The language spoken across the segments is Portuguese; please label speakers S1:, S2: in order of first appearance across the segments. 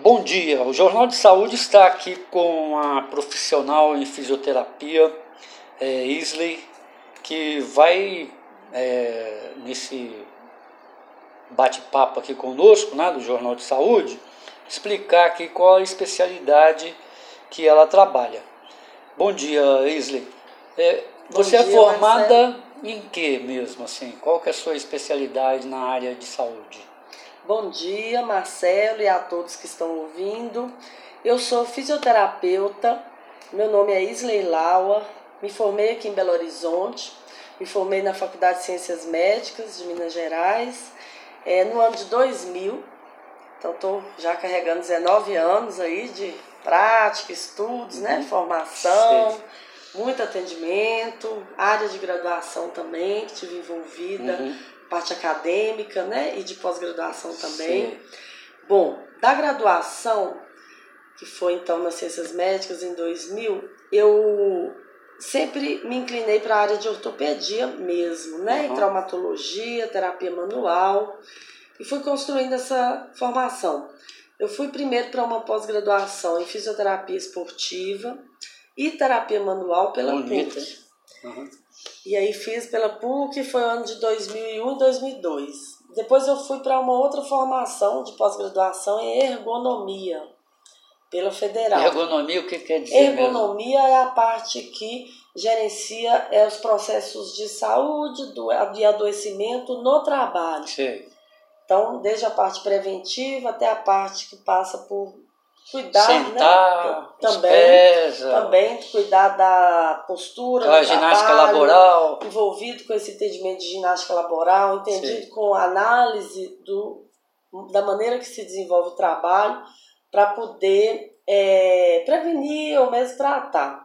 S1: Bom dia, o Jornal de Saúde está aqui com a profissional em fisioterapia, é, Isley, que vai, é, nesse bate-papo aqui conosco, né, do Jornal de Saúde, explicar aqui qual a especialidade que ela trabalha. Bom dia, Isley. É, você é dia, é formada Marcelo. em que mesmo, assim? Qual que é a sua especialidade na área de saúde?
S2: Bom dia, Marcelo, e a todos que estão ouvindo. Eu sou fisioterapeuta, meu nome é Isley Laua, me formei aqui em Belo Horizonte, me formei na Faculdade de Ciências Médicas de Minas Gerais é, no ano de 2000. Então, estou já carregando 19 anos aí de prática, estudos, né, uhum. né, formação, Sim. muito atendimento, área de graduação também, que tive envolvida. Uhum parte acadêmica, né? E de pós-graduação também. Sim. Bom, da graduação, que foi então nas Ciências Médicas em 2000, eu sempre me inclinei para a área de ortopedia mesmo, né? Uhum. Em traumatologia, terapia manual. E fui construindo essa formação. Eu fui primeiro para uma pós-graduação em fisioterapia esportiva e terapia manual pela PUC. Uhum. E aí fiz pela PUC, foi ano de 2001 e 2002. Depois eu fui para uma outra formação de pós-graduação em ergonomia, pela Federal.
S1: Ergonomia, o que quer dizer?
S2: Ergonomia mesmo? é a parte que gerencia é, os processos de saúde, do, de adoecimento no trabalho.
S1: Sim.
S2: Então, desde a parte preventiva até a parte que passa por cuidar,
S1: né? Sentar,
S2: né? Também, pesa, também cuidar da postura,
S1: a ginástica trabalho, laboral,
S2: envolvido com esse entendimento de ginástica laboral, entendido Sim. com a análise do, da maneira que se desenvolve o trabalho para poder é, prevenir ou mesmo tratar.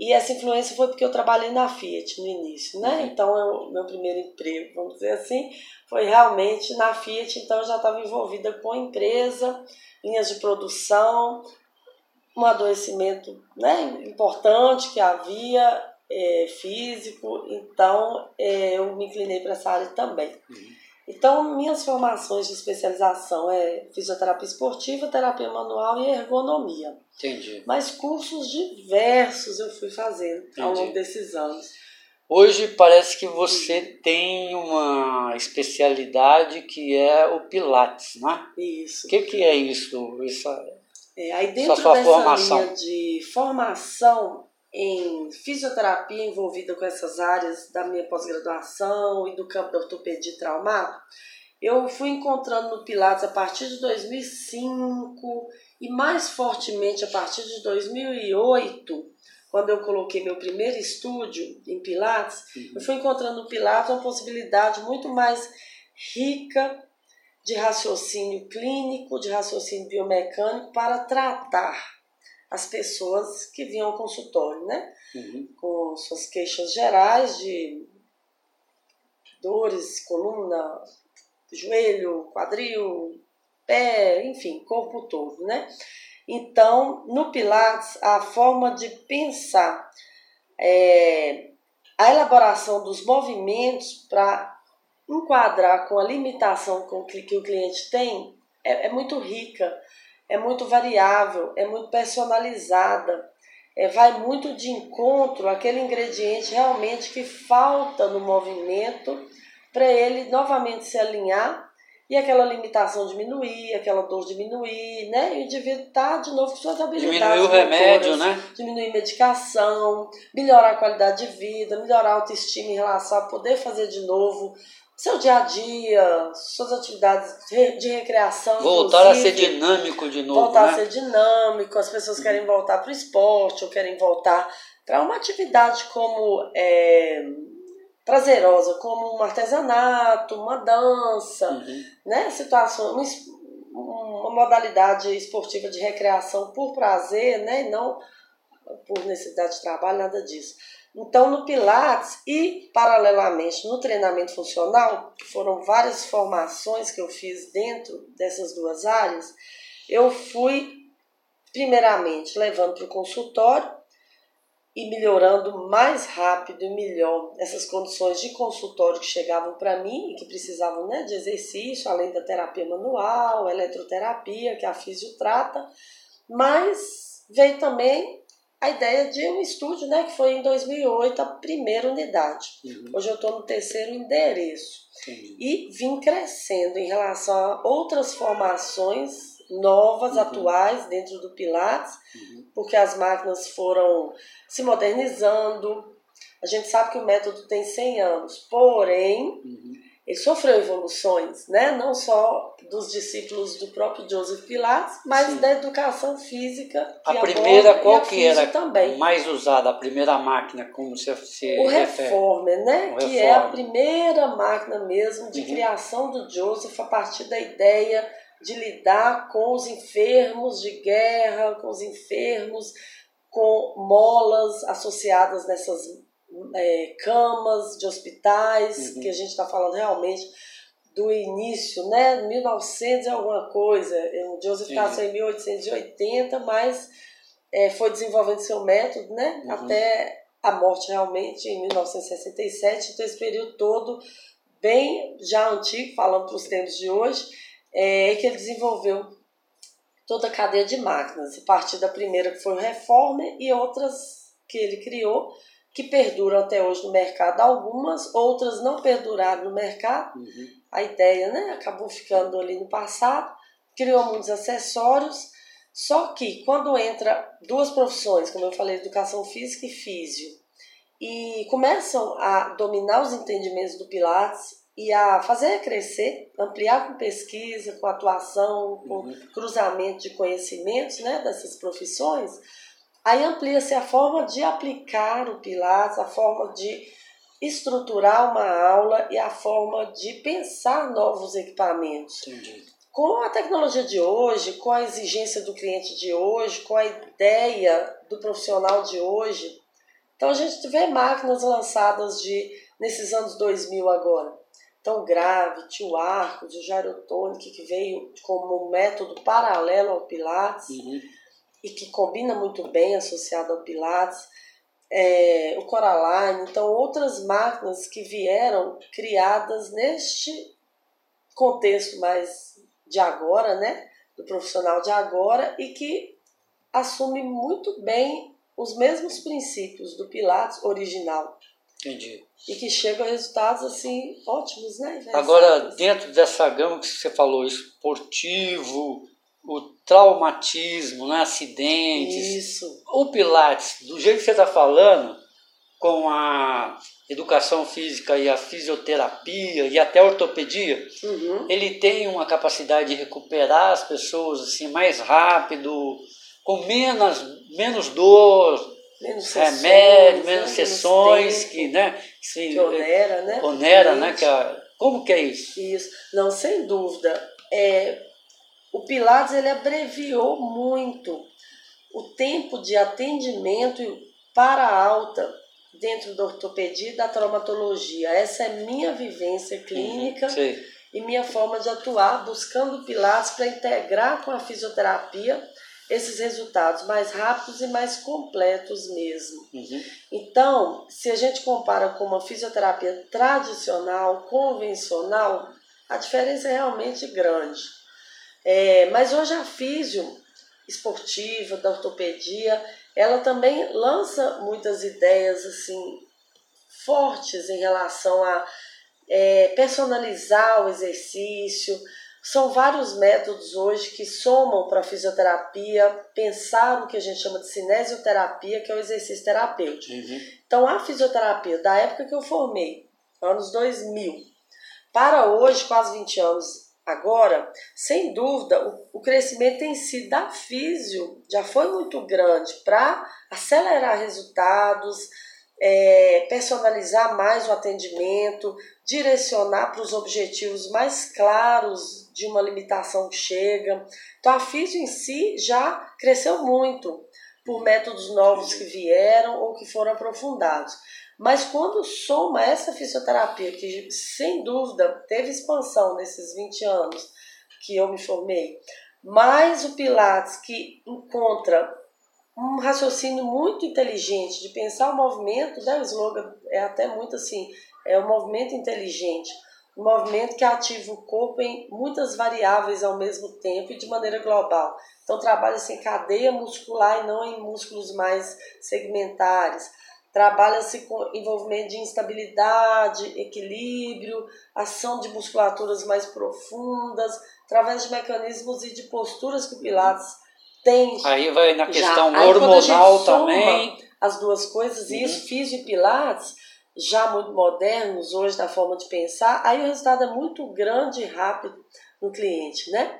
S2: E essa influência foi porque eu trabalhei na Fiat no início, né? Uhum. Então, eu, meu primeiro emprego, vamos dizer assim, foi realmente na Fiat. Então, eu já estava envolvida com a empresa, linhas de produção, um adoecimento né, importante que havia, é, físico, então é, eu me inclinei para essa área também. Uhum. Então, minhas formações de especialização é fisioterapia esportiva, terapia manual e ergonomia.
S1: Entendi.
S2: Mas cursos diversos eu fui fazendo Entendi. ao longo desses anos.
S1: Hoje parece que você tem uma especialidade que é o Pilates, né?
S2: Isso.
S1: O que, que é isso? Essa,
S2: é, aí dentro essa dessa formação. linha de formação em fisioterapia envolvida com essas áreas da minha pós-graduação e do campo da ortopedia traumático, eu fui encontrando no Pilates a partir de 2005 e mais fortemente a partir de 2008 quando eu coloquei meu primeiro estúdio em Pilates, uhum. eu fui encontrando no Pilates uma possibilidade muito mais rica de raciocínio clínico, de raciocínio biomecânico para tratar as pessoas que vinham ao consultório, né? Uhum. Com suas queixas gerais de dores, coluna, joelho, quadril, pé, enfim, corpo todo, né? Então, no Pilates, a forma de pensar é, a elaboração dos movimentos para enquadrar com a limitação com que, o cliente tem é, é, muito rica, é muito variável, é muito personalizada, é, vai muito de encontro àquele ingrediente realmente que falta no movimento para ele novamente se alinhar e aquela limitação diminuir, aquela dor diminuir, né? E o indivíduo tá de novo com suas habilidades.
S1: Diminuir o remédio, né?
S2: Diminuir medicação, melhorar a qualidade de vida, melhorar a autoestima em relação a poder fazer de novo seu dia a dia, suas atividades de recreação.
S1: Voltar a ser dinâmico de novo.
S2: Voltar
S1: né?
S2: a ser dinâmico, as pessoas uhum. querem voltar para o esporte ou querem voltar para uma atividade como. É, prazerosa, como um artesanato, uma dança, uhum. né? Situações, uma modalidade esportiva de recreação por prazer, né? E não por necessidade de trabalho, nada disso. Então, no Pilates e, paralelamente, no treinamento funcional, que foram várias formações que eu fiz dentro dessas duas áreas, eu fui, primeiramente, levando para o consultório e melhorando mais rápido e melhor essas condições de consultório que chegavam para mim e que precisavam né, de exercício, além da terapia manual, eletroterapia, que a físio trata, mas veio também a ideia de um estúdio, né, que foi em 2008 a primeira unidade. Uhum. Hoje eu estou no terceiro endereço. Entendi. E vim crescendo em relação a outras formações novas, uhum. atuais dentro do Pilates, uhum. porque as máquinas foram se modernizando. A gente sabe que o método tem 100 anos, porém, uhum. Ele sofreu evoluções, né? não só dos discípulos do próprio Joseph Pilates, mas Sim. da educação física.
S1: a primeira, qual que era também. mais usada, a primeira máquina, como se, se
S2: O Reformer, né? O que Reformer. é a primeira máquina mesmo de uhum. criação do Joseph a partir da ideia de lidar com os enfermos de guerra, com os enfermos com molas associadas nessas é, camas de hospitais, uhum. que a gente está falando realmente do início, né? 1900 é alguma coisa. O Joseph nasceu em 1880, mas é, foi desenvolvendo seu método, né? Uhum. Até a morte realmente em 1967. Então, esse período todo, bem já antigo, falando para os tempos de hoje, é que ele desenvolveu toda a cadeia de máquinas, a partir da primeira que foi o Reformer e outras que ele criou, que perduram até hoje no mercado. Algumas, outras não perduraram no mercado. Uhum. A ideia né, acabou ficando ali no passado, criou muitos acessórios. Só que quando entra duas profissões, como eu falei, educação física e físio, e começam a dominar os entendimentos do Pilates e a fazer crescer, ampliar com pesquisa, com atuação, com uhum. cruzamento de conhecimentos né, dessas profissões, aí amplia-se a forma de aplicar o Pilates, a forma de estruturar uma aula e a forma de pensar novos equipamentos. Entendi. Com a tecnologia de hoje, com a exigência do cliente de hoje, com a ideia do profissional de hoje, então a gente vê máquinas lançadas de nesses anos 2000 agora tão grave, o Arcos, o Gyrotonic, que veio como um método paralelo ao Pilates uhum. E que combina muito bem associado ao Pilates. É, o Coraline, então outras máquinas que vieram criadas neste contexto mais de agora, né, do profissional de agora e que assume muito bem os mesmos princípios do Pilates original.
S1: Entendi.
S2: E que chegam a resultados assim ótimos, né?
S1: Agora, dentro dessa gama que você falou, esportivo, o traumatismo, né? acidentes.
S2: Isso.
S1: O Pilates, do jeito que você está falando, com a educação física e a fisioterapia e até a ortopedia, uhum. ele tem uma capacidade de recuperar as pessoas assim mais rápido, com menos, menos dor,
S2: menos
S1: remédio, menos né? sessões, menos que, né,
S2: se, que onera, né?
S1: Onera, né? Que a, como que é isso?
S2: Isso, não, sem dúvida. É, o Pilates ele abreviou muito o tempo de atendimento para a alta dentro da ortopedia e da traumatologia. Essa é minha vivência uhum, clínica uhum, e minha forma de atuar, buscando Pilates para integrar com a fisioterapia esses resultados mais rápidos e mais completos mesmo. Uhum. Então, se a gente compara com uma fisioterapia tradicional, convencional, a diferença é realmente grande. É, mas hoje a físio esportiva, da ortopedia, ela também lança muitas ideias assim fortes em relação a é, personalizar o exercício, são vários métodos hoje que somam para a fisioterapia pensar o que a gente chama de cinesioterapia, que é o exercício terapêutico. Uhum. Então, a fisioterapia da época que eu formei, anos 2000, para hoje, quase 20 anos agora, sem dúvida, o, o crescimento em si da físio já foi muito grande para acelerar resultados, é, personalizar mais o atendimento, direcionar para os objetivos mais claros de uma limitação que chega. Então a físio em si já cresceu muito por métodos novos que vieram ou que foram aprofundados. Mas quando soma essa fisioterapia, que sem dúvida teve expansão nesses 20 anos que eu me formei, mais o Pilates que encontra um raciocínio muito inteligente de pensar o movimento, né? o slogan é até muito assim, é um movimento inteligente, um movimento que ativa o corpo em muitas variáveis ao mesmo tempo e de maneira global. Então trabalha-se em cadeia muscular e não em músculos mais segmentares. Trabalha-se com envolvimento de instabilidade, equilíbrio, ação de musculaturas mais profundas, através de mecanismos e de posturas que o Pilates tem.
S1: Aí vai na questão já. hormonal Aí, também.
S2: As duas coisas, uhum. isso, físio e Pilates, já muito modernos hoje na forma de pensar, aí o resultado é muito grande e rápido no cliente, né?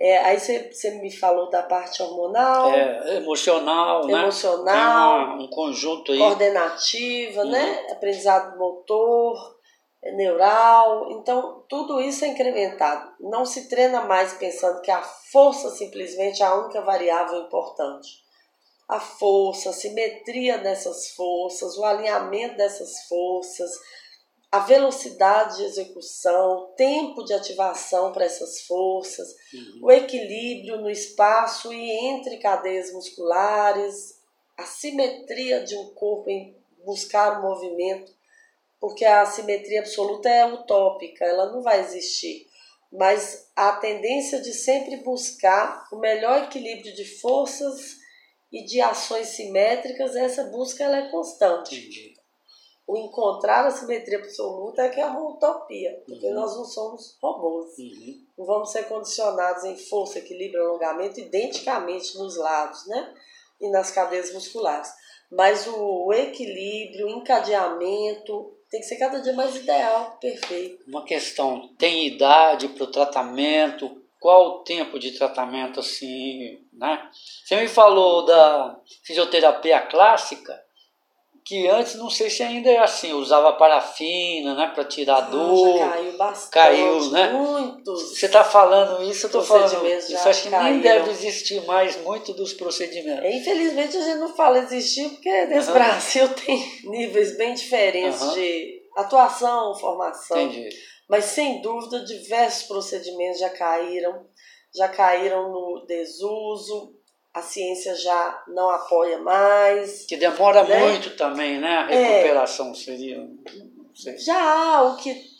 S2: É, aí você, me falou da parte hormonal.
S1: É, emocional,
S2: emocional
S1: né? Emocional. um conjunto aí.
S2: Coordenativa, uhum. né? Aprendizado motor, é, neural. Então, tudo isso é incrementado. Não se treina mais pensando que a força simplesmente é a única variável importante. A força, a simetria dessas forças, o alinhamento dessas forças, a velocidade de execução, tempo de ativação para essas forças, uhum. o equilíbrio no espaço e entre cadeias musculares, a simetria de um corpo em buscar o movimento, porque a simetria absoluta é utópica, ela não vai existir. Mas a tendência de sempre buscar o melhor equilíbrio de forças e de ações simétricas, essa busca ela é constante.
S1: Entendi
S2: o encontrar a simetria absoluta é que é uma utopia, porque uhum. nós não somos robôs.
S1: Uhum.
S2: Não vamos ser condicionados em força, equilíbrio alongamento identicamente nos lados né? e nas cadeias musculares. Mas o, o equilíbrio, o encadeamento, tem que ser cada dia mais ideal, perfeito.
S1: Uma questão, tem idade para o tratamento? Qual o tempo de tratamento assim, né? Você me falou da fisioterapia clássica, que antes não sei se ainda é assim, usava parafina, né, para tirar ah, dor.
S2: Já caiu bastante.
S1: Caiu, né?
S2: Muitos.
S1: Você está falando isso, eu estou falando. Isso acho que nem deve existir mais muito dos procedimentos.
S2: É, infelizmente a gente não fala existir porque nesse uhum. Brasil tem níveis bem diferentes uhum. de atuação, formação.
S1: Entendi.
S2: Mas sem dúvida diversos procedimentos já caíram, já caíram no desuso, a ciência já não apoia mais.
S1: Que demora né? muito também, né? A é. recuperação é, seria.
S2: Já há o que.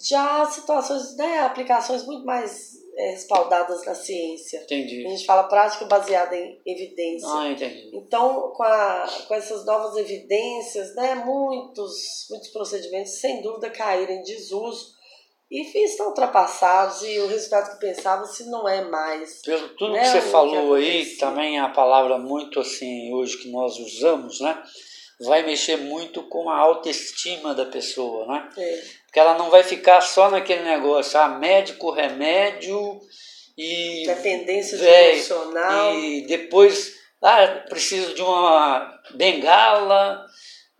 S2: Já há situações, né, aplicações muito mais é, respaldadas na ciência.
S1: Entendi.
S2: A gente fala prática baseada em evidência.
S1: Ah, entendi.
S2: Então, com, a, com essas novas evidências, né, muitos, muitos procedimentos, sem dúvida, caíram em desuso e estão ultrapassados e o resultado que pensava se não é mais.
S1: Pelo tudo né, que você falou que aí, também a palavra muito assim hoje que nós usamos, né? Vai mexer muito com a autoestima da pessoa, né?
S2: É.
S1: Porque ela não vai ficar só naquele negócio, ah, médico, remédio e.
S2: Dependência é, emocional.
S1: E depois, ah, preciso de uma bengala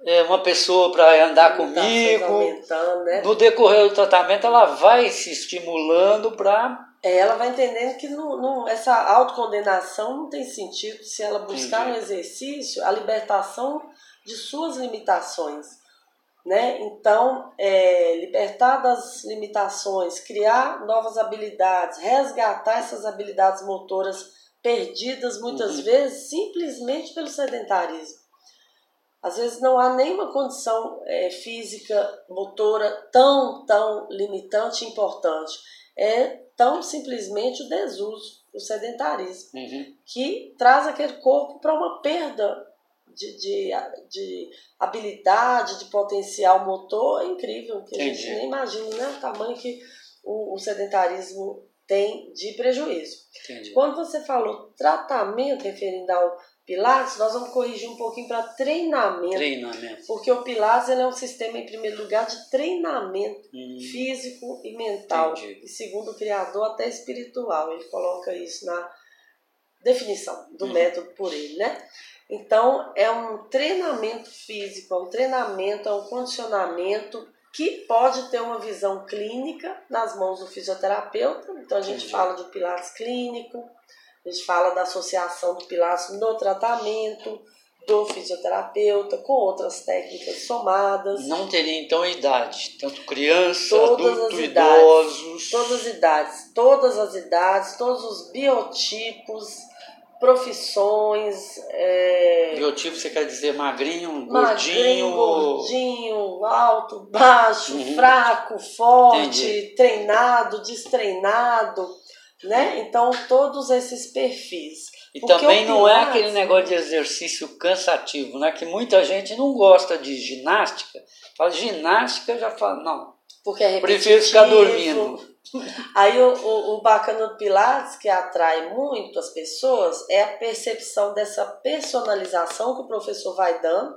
S1: é, uma pessoa para andar comigo.
S2: Né?
S1: No decorrer do tratamento, ela vai se estimulando para.
S2: É, ela vai entendendo que não, não, essa autocondenação não tem sentido se ela buscar Entendi. no exercício a libertação de suas limitações. Né? Então, é, libertar das limitações, criar novas habilidades, resgatar essas habilidades motoras perdidas muitas uhum. vezes simplesmente pelo sedentarismo. Às vezes não há nenhuma condição é, física, motora tão, tão limitante e importante. É tão simplesmente o desuso, o sedentarismo,
S1: uhum.
S2: que traz aquele corpo para uma perda de, de, de, habilidade, de potencial motor incrível, que Entendi. a gente nem imagina né, o tamanho que o, o sedentarismo tem de prejuízo.
S1: Entendi.
S2: Quando você falou tratamento referindo ao Pilates, nós vamos corrigir um pouquinho para treinamento.
S1: Treinamento.
S2: Porque o Pilates ele é um sistema, em primeiro lugar, de treinamento hum. físico e mental.
S1: Entendi.
S2: E segundo o criador, até espiritual. Ele coloca isso na definição do hum. método por ele, né? Então, é um treinamento físico, é um treinamento, é um condicionamento que pode ter uma visão clínica nas mãos do fisioterapeuta. Então, a gente Entendi. fala de Pilates clínico, gente fala da associação do Pilates no tratamento, do fisioterapeuta, com outras técnicas somadas.
S1: Não teria então idade, tanto criança, todas adulto, idosos.
S2: Todas as idades, todas as idades, todos os biotipos, profissões. É...
S1: Biotipo você quer dizer magrinho,
S2: magrinho gordinho? Gordinho, alto, baixo, uhum. fraco, forte, Entendi. treinado, destreinado, né? Então, todos esses perfis.
S1: E Porque também não é aquele negócio de exercício cansativo, né? Que muita gente não gosta de ginástica. Fala ginástica, já fala, não.
S2: Porque é
S1: Prefiro ficar dormindo.
S2: Aí o, o, o, bacana do Pilates, que atrai muito as pessoas, é a percepção dessa personalização que o professor vai dando.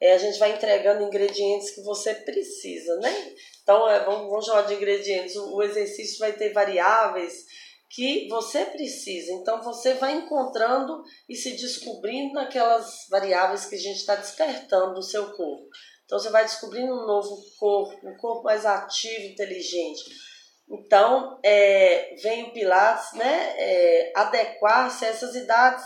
S2: É, a gente vai entregando ingredientes que você precisa, né? Então, é, vamos, vamos chamar de ingredientes. O, o exercício vai ter variáveis que você precisa. Então você vai encontrando e se descobrindo naquelas variáveis que a gente está despertando no seu corpo. Então você vai descobrindo um novo corpo, um corpo mais ativo, inteligente. Então é, vem o Pilates né, é, adequar-se a essas idades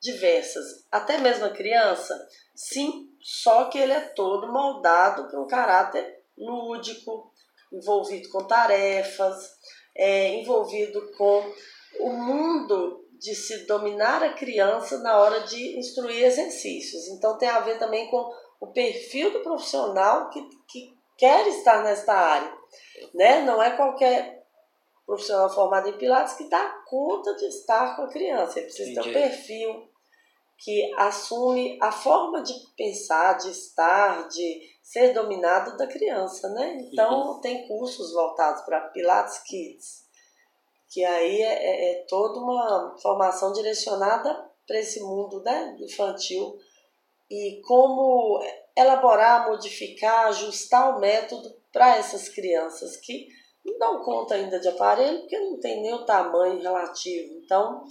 S2: diversas. Até mesmo a criança, sim, só que ele é todo moldado para um caráter lúdico, envolvido com tarefas, é, envolvido com o mundo de se dominar a criança na hora de instruir exercícios. Então tem a ver também com o perfil do profissional que, que quer estar nesta área. Né? Não é qualquer profissional formado em Pilates que dá conta de estar com a criança. Ele precisa Entendi. ter um perfil que assume a forma de pensar, de estar, de ser dominado da criança, né? Então uhum. tem cursos voltados para Pilates Kids, que aí é, é, é toda uma formação direcionada para esse mundo né, infantil e como elaborar, modificar, ajustar o método para essas crianças que não dão conta ainda de aparelho porque não tem nem o tamanho relativo. Então,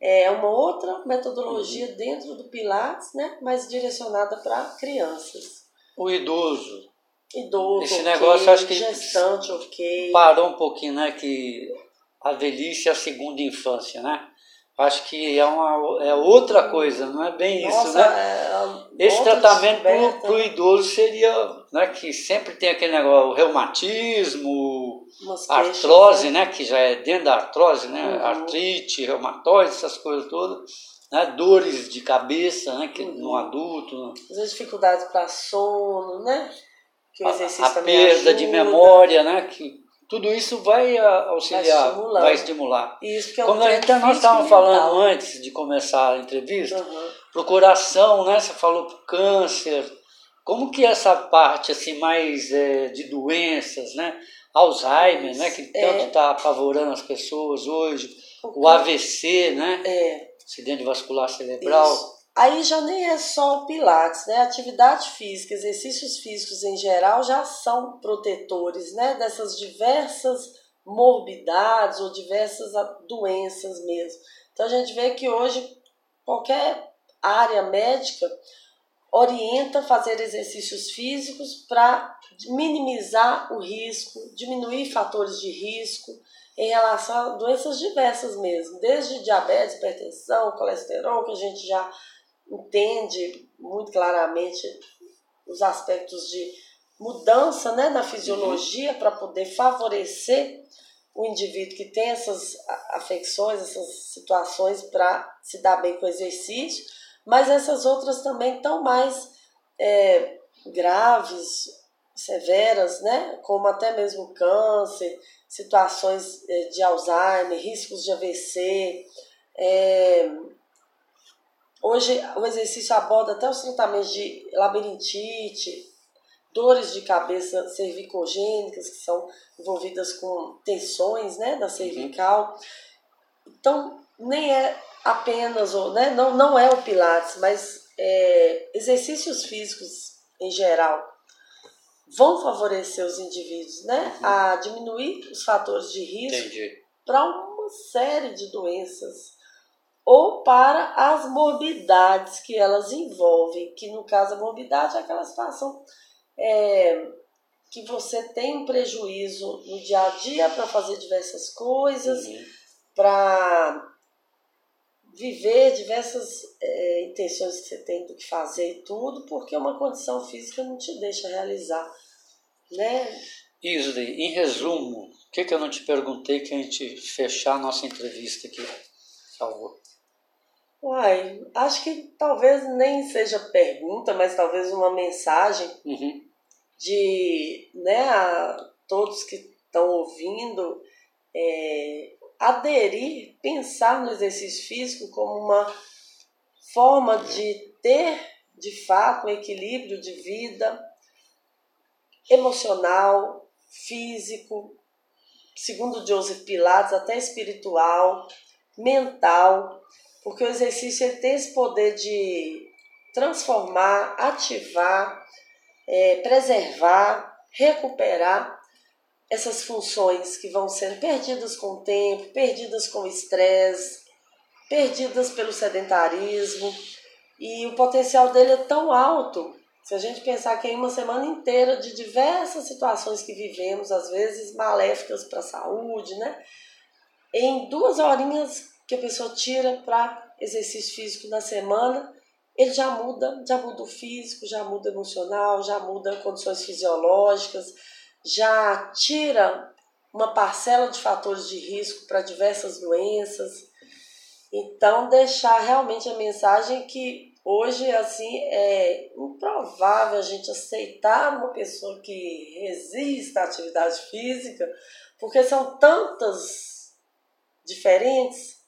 S2: é uma outra metodologia uhum. dentro do Pilates, né, mas direcionada para crianças.
S1: O idoso.
S2: Idoso,
S1: Esse okay, negócio acho que
S2: gestante, ok.
S1: Parou um pouquinho, né, que a velhice é a segunda infância, né? Acho que é, uma, é outra coisa, não é bem Nossa, isso, né? É Esse tratamento para o idoso seria, né, que sempre tem aquele negócio, o reumatismo, Umas artrose, né? né? Que já é dentro da artrose, né? Uhum. Artrite, reumatóide, essas coisas todas. Né? Dores de cabeça, né? Que uhum. no adulto.
S2: As dificuldades para sono, né?
S1: Que o exercício a, a perda ajuda. de memória, né? Que tudo isso vai auxiliar, vai, vai estimular.
S2: Isso que é
S1: Como a gente, nós estávamos falando antes de começar a entrevista, uhum. procuração, né? Você falou câncer. Como que essa parte assim mais é, de doenças, né? Alzheimer, né? Que tanto está é. apavorando as pessoas hoje, o, o AVC, né?
S2: É.
S1: Acidente vascular cerebral. Isso.
S2: Aí já nem é só o Pilates, né? Atividade física, exercícios físicos em geral já são protetores, né? Dessas diversas morbidades ou diversas doenças mesmo. Então a gente vê que hoje qualquer área médica orienta fazer exercícios físicos para minimizar o risco, diminuir fatores de risco em relação a doenças diversas mesmo, desde diabetes, hipertensão, colesterol, que a gente já entende muito claramente os aspectos de mudança né, na fisiologia uhum. para poder favorecer o indivíduo que tem essas afecções, essas situações para se dar bem com o exercício, mas essas outras também estão mais é, graves, severas, né, como até mesmo câncer, situações é, de Alzheimer, riscos de AVC, é, Hoje o exercício aborda até os tratamentos de labirintite, dores de cabeça cervicogênicas, que são envolvidas com tensões né, da cervical. Então, nem é apenas, né, não, não é o Pilates, mas é, exercícios físicos em geral vão favorecer os indivíduos né, uhum. a diminuir os fatores de risco para uma série de doenças ou para as morbidades que elas envolvem, que no caso a morbidade é aquela situação é, que você tem um prejuízo no dia a dia para fazer diversas coisas, uhum. para viver diversas é, intenções que você tem do que fazer e tudo, porque uma condição física não te deixa realizar, né?
S1: Isley, em resumo, o que, que eu não te perguntei que a gente fechar a nossa entrevista aqui, favor?
S2: Uai, acho que talvez nem seja pergunta, mas talvez uma mensagem
S1: Uhum.
S2: de né, a todos que estão ouvindo é, aderir, pensar no exercício físico como uma forma de ter de fato um equilíbrio de vida emocional, físico, segundo Joseph Pilates, até espiritual, mental, porque o exercício ele tem esse poder de transformar, ativar, é, preservar, recuperar essas funções que vão sendo perdidas com o tempo, perdidas com o estresse, perdidas pelo sedentarismo. E o potencial dele é tão alto, se a gente pensar que é uma semana inteira de diversas situações que vivemos, às vezes maléficas para a saúde, né? Em duas horinhas que a pessoa tira para exercício físico na semana, ele já muda, já muda o físico, já muda o emocional, já muda condições fisiológicas, já tira uma parcela de fatores de risco para diversas doenças. Então, deixar realmente a mensagem que hoje assim é improvável a gente aceitar uma pessoa que resista à atividade física, porque são tantas diferentes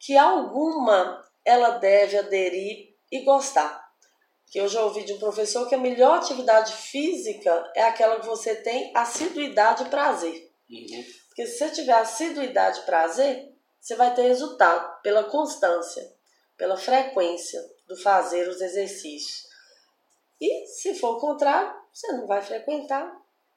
S2: que alguma ela deve aderir e gostar. Que eu já ouvi de um professor que a melhor atividade física é aquela que você tem assiduidade e prazer.
S1: Uhum.
S2: Porque se você tiver assiduidade e prazer, você vai ter resultado pela constância, pela frequência do fazer os exercícios. E se for o contrário, você não vai frequentar.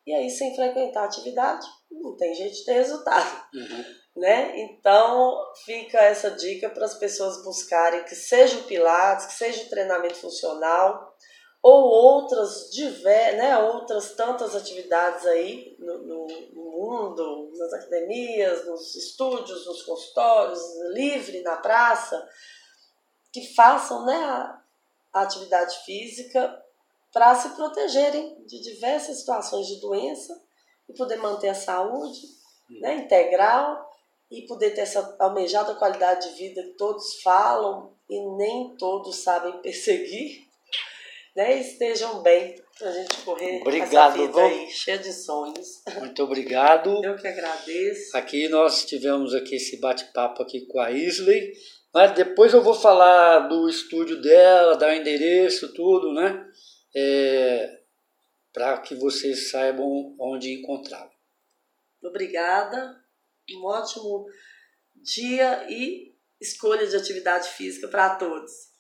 S2: E aí, sem frequentar a atividade, não tem jeito de ter resultado.
S1: Uhum.
S2: Né? Então, fica essa dica para as pessoas buscarem que seja o Pilates, que seja o treinamento funcional, ou outras diver, né, outras tantas atividades aí no, no, no, mundo, nas academias, nos estúdios, nos consultórios, livre, na praça, que façam né, a, a atividade física para se protegerem de diversas situações de doença e poder manter a saúde né, integral e poder ter essa almejada qualidade de vida que todos falam e nem todos sabem perseguir né, estejam bem para a gente correr
S1: obrigado,
S2: essa vida aí, cheia de sonhos.
S1: Muito obrigado.
S2: Eu que agradeço.
S1: Aqui nós tivemos aqui esse bate-papo aqui com a Isley. Mas depois eu vou falar do estúdio dela, dar o endereço, tudo, né? É, para que vocês saibam onde encontrá-la.
S2: Obrigada. Um ótimo dia e escolha de atividade física para todos.